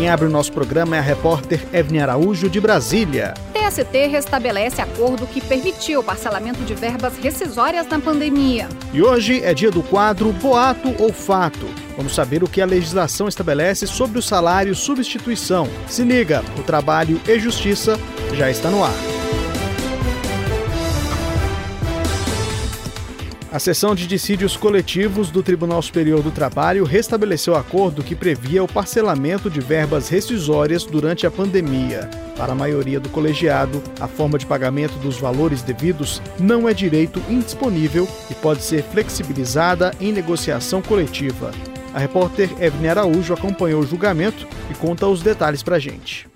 Quem abre o nosso programa é a repórter Evne Araújo, de Brasília. TST restabelece acordo que permitiu o parcelamento de verbas rescisórias na pandemia. E hoje é dia do quadro Boato ou Fato. Vamos saber o que a legislação estabelece sobre o salário substituição. Se liga, o Trabalho e Justiça já está no ar. A seção de dissídios coletivos do Tribunal Superior do Trabalho restabeleceu acordo que previa o parcelamento de verbas rescisórias durante a pandemia. Para a maioria do colegiado, a forma de pagamento dos valores devidos não é direito indisponível e pode ser flexibilizada em negociação coletiva. A repórter Evne Araújo acompanhou o julgamento e conta os detalhes para a gente.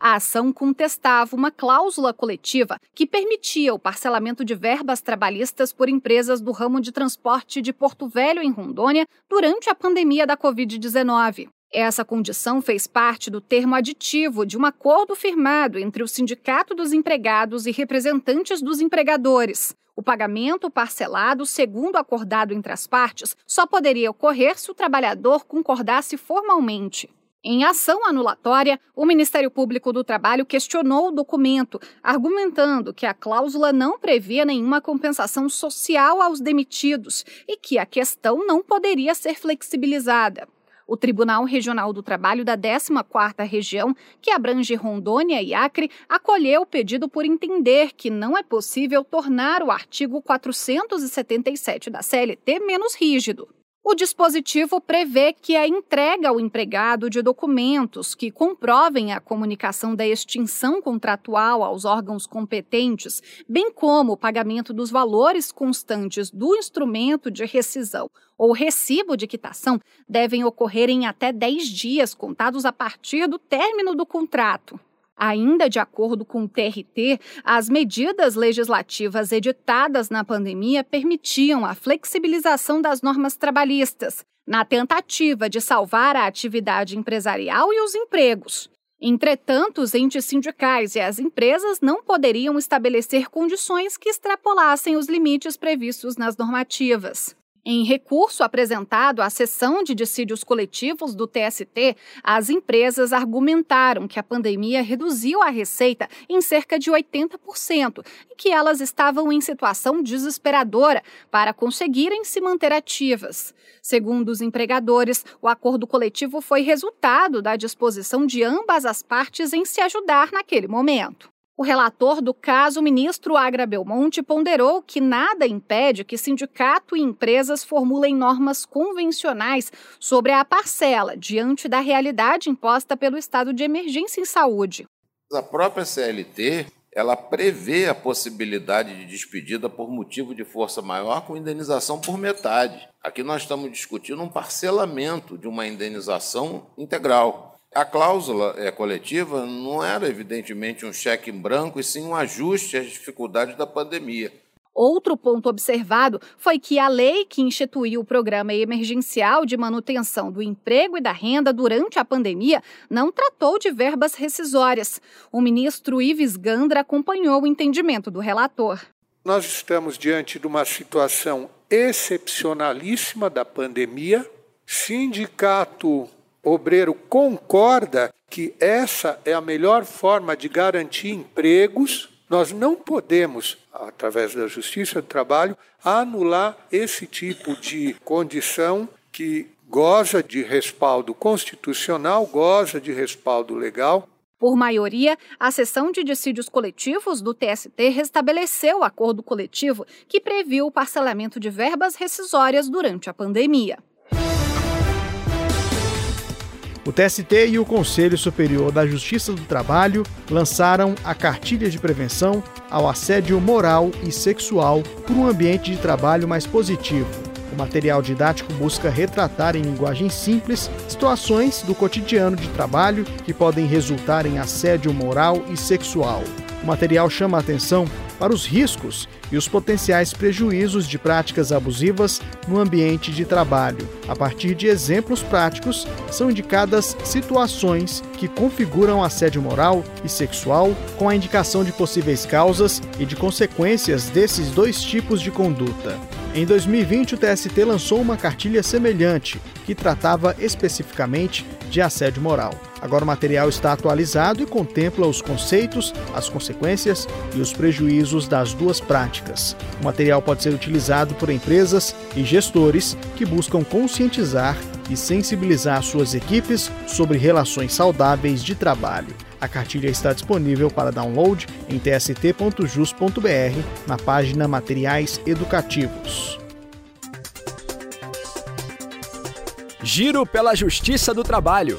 A ação contestava uma cláusula coletiva que permitia o parcelamento de verbas trabalhistas por empresas do ramo de transporte de Porto Velho, em Rondônia, durante a pandemia da Covid-19. Essa condição fez parte do termo aditivo de um acordo firmado entre o Sindicato dos Empregados e representantes dos empregadores. O pagamento parcelado, segundo acordado entre as partes, só poderia ocorrer se o trabalhador concordasse formalmente. Em ação anulatória, o Ministério Público do Trabalho questionou o documento, argumentando que a cláusula não previa nenhuma compensação social aos demitidos e que a questão não poderia ser flexibilizada. O Tribunal Regional do Trabalho da 14ª Região, que abrange Rondônia e Acre, acolheu o pedido por entender que não é possível tornar o artigo 477 da CLT menos rígido. O dispositivo prevê que a entrega ao empregado de documentos que comprovem a comunicação da extinção contratual aos órgãos competentes, bem como o pagamento dos valores constantes do instrumento de rescisão ou recibo de quitação, devem ocorrer em até 10 dias contados a partir do término do contrato. Ainda de acordo com o TRT, as medidas legislativas editadas na pandemia permitiam a flexibilização das normas trabalhistas, na tentativa de salvar a atividade empresarial e os empregos. Entretanto, os entes sindicais e as empresas não poderiam estabelecer condições que extrapolassem os limites previstos nas normativas. Em recurso apresentado à sessão de dissídios coletivos do TST, as empresas argumentaram que a pandemia reduziu a receita em cerca de 80% e que elas estavam em situação desesperadora para conseguirem se manter ativas. Segundo os empregadores, o acordo coletivo foi resultado da disposição de ambas as partes em se ajudar naquele momento. O relator do caso, ministro Agra Belmonte, ponderou que nada impede que sindicato e empresas formulem normas convencionais sobre a parcela diante da realidade imposta pelo estado de emergência em saúde. A própria CLT ela prevê a possibilidade de despedida por motivo de força maior com indenização por metade. Aqui nós estamos discutindo um parcelamento de uma indenização integral. A cláusula é, coletiva não era, evidentemente, um cheque em branco, e sim um ajuste às dificuldades da pandemia. Outro ponto observado foi que a lei que instituiu o programa emergencial de manutenção do emprego e da renda durante a pandemia não tratou de verbas rescisórias. O ministro Ives Gandra acompanhou o entendimento do relator. Nós estamos diante de uma situação excepcionalíssima da pandemia. Sindicato obreiro concorda que essa é a melhor forma de garantir empregos, nós não podemos, através da Justiça do Trabalho, anular esse tipo de condição que goza de respaldo constitucional, goza de respaldo legal. Por maioria, a sessão de dissídios coletivos do TST restabeleceu o acordo coletivo que previu o parcelamento de verbas rescisórias durante a pandemia. O TST e o Conselho Superior da Justiça do Trabalho lançaram a Cartilha de Prevenção ao Assédio Moral e Sexual por um ambiente de trabalho mais positivo. O material didático busca retratar em linguagem simples situações do cotidiano de trabalho que podem resultar em assédio moral e sexual. O material chama a atenção para os riscos e os potenciais prejuízos de práticas abusivas no ambiente de trabalho. A partir de exemplos práticos, são indicadas situações que configuram assédio moral e sexual, com a indicação de possíveis causas e de consequências desses dois tipos de conduta. Em 2020, o TST lançou uma cartilha semelhante, que tratava especificamente de assédio moral. Agora o material está atualizado e contempla os conceitos, as consequências e os prejuízos das duas práticas. O material pode ser utilizado por empresas e gestores que buscam conscientizar e sensibilizar suas equipes sobre relações saudáveis de trabalho. A cartilha está disponível para download em tst.jus.br na página Materiais Educativos. Giro pela Justiça do Trabalho.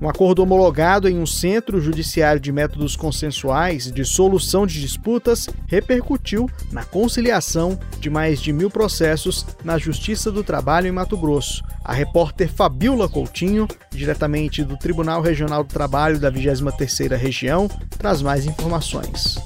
Um acordo homologado em um centro judiciário de métodos consensuais de solução de disputas repercutiu na conciliação de mais de mil processos na Justiça do Trabalho em Mato Grosso. A repórter Fabiola Coutinho, diretamente do Tribunal Regional do Trabalho da 23ª Região, traz mais informações.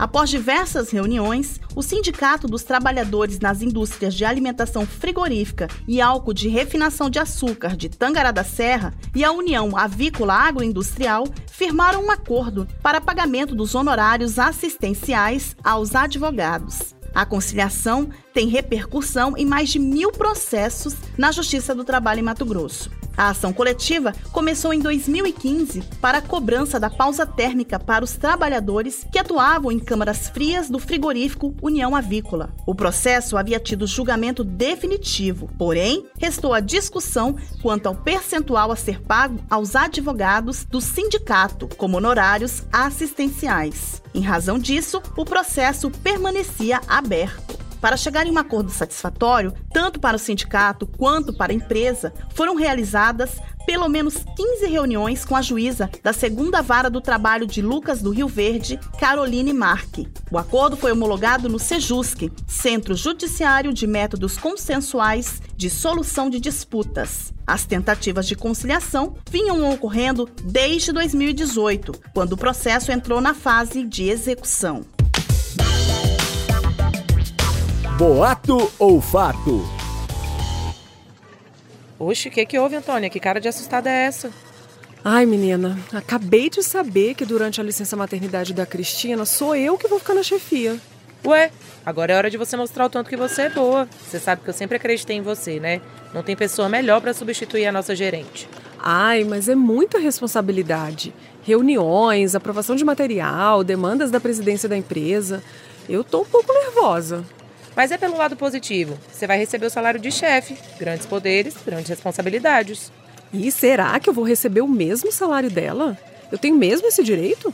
Após diversas reuniões, o Sindicato dos Trabalhadores nas Indústrias de Alimentação Frigorífica e Álcool de Refinação de Açúcar de Tangará da Serra e a União Avícola Agroindustrial firmaram um acordo para pagamento dos honorários assistenciais aos advogados. A conciliação tem repercussão em mais de mil processos na Justiça do Trabalho em Mato Grosso. A ação coletiva começou em 2015 para a cobrança da pausa térmica para os trabalhadores que atuavam em câmaras frias do frigorífico União Avícola. O processo havia tido julgamento definitivo, porém, restou a discussão quanto ao percentual a ser pago aos advogados do sindicato como honorários assistenciais. Em razão disso, o processo permanecia aberto. Para chegar em um acordo satisfatório, tanto para o sindicato quanto para a empresa, foram realizadas pelo menos 15 reuniões com a juíza da segunda vara do trabalho de Lucas do Rio Verde, Caroline Marque. O acordo foi homologado no SEJUSC, Centro Judiciário de Métodos Consensuais de Solução de Disputas. As tentativas de conciliação vinham ocorrendo desde 2018, quando o processo entrou na fase de execução. Boato ou fato? Oxe, o que, que houve, Antônia? Que cara de assustada é essa? Ai, menina, acabei de saber que durante a licença maternidade da Cristina sou eu que vou ficar na chefia. Ué, agora é hora de você mostrar o tanto que você é boa. Você sabe que eu sempre acreditei em você, né? Não tem pessoa melhor para substituir a nossa gerente. Ai, mas é muita responsabilidade. Reuniões, aprovação de material, demandas da presidência da empresa. Eu tô um pouco nervosa. Mas é pelo lado positivo. Você vai receber o salário de chefe, grandes poderes, grandes responsabilidades. E será que eu vou receber o mesmo salário dela? Eu tenho mesmo esse direito?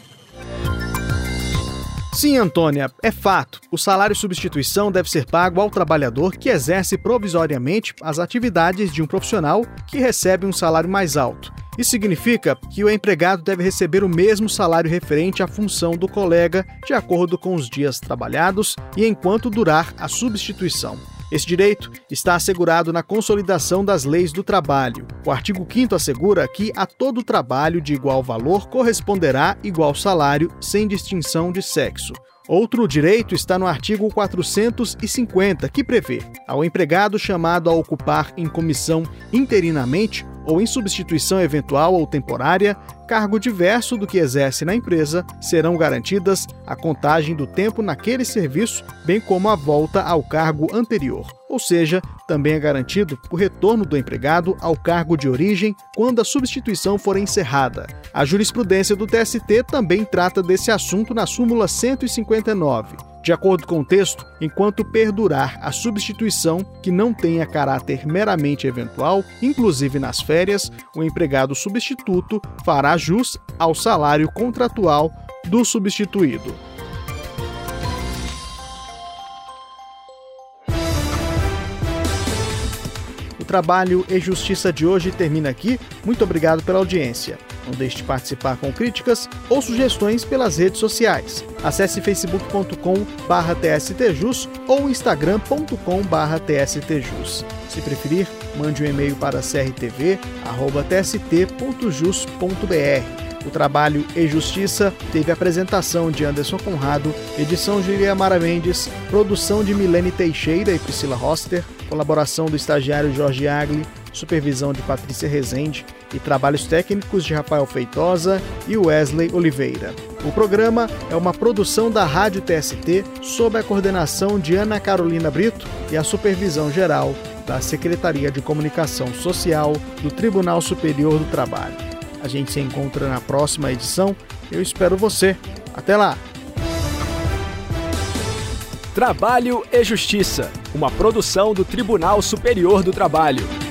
Sim, Antônia, é fato. O salário substituição deve ser pago ao trabalhador que exerce provisoriamente as atividades de um profissional que recebe um salário mais alto. Isso significa que o empregado deve receber o mesmo salário referente à função do colega, de acordo com os dias trabalhados e enquanto durar a substituição. Esse direito está assegurado na Consolidação das Leis do Trabalho. O artigo 5 assegura que a todo trabalho de igual valor corresponderá igual salário, sem distinção de sexo. Outro direito está no artigo 450, que prevê ao empregado chamado a ocupar em comissão interinamente ou em substituição eventual ou temporária, cargo diverso do que exerce na empresa, serão garantidas a contagem do tempo naquele serviço, bem como a volta ao cargo anterior. Ou seja, também é garantido o retorno do empregado ao cargo de origem quando a substituição for encerrada. A jurisprudência do TST também trata desse assunto na súmula 159. De acordo com o texto, enquanto perdurar a substituição que não tenha caráter meramente eventual, inclusive nas férias, o empregado substituto fará jus ao salário contratual do substituído. O trabalho e justiça de hoje termina aqui. Muito obrigado pela audiência. Não deixe de participar com críticas ou sugestões pelas redes sociais. Acesse facebook.com/tstjus ou instagram.com/tstjus. Se preferir, mande um e-mail para crtv@tst.jus.br. O trabalho e Justiça teve apresentação de Anderson Conrado, edição de Mara Mendes, produção de Milene Teixeira e Priscila Roster, colaboração do estagiário Jorge Agli, supervisão de Patrícia Rezende e trabalhos técnicos de Rafael Feitosa e Wesley Oliveira. O programa é uma produção da Rádio TST sob a coordenação de Ana Carolina Brito e a supervisão geral da Secretaria de Comunicação Social do Tribunal Superior do Trabalho. A gente se encontra na próxima edição. Eu espero você. Até lá! Trabalho e Justiça, uma produção do Tribunal Superior do Trabalho.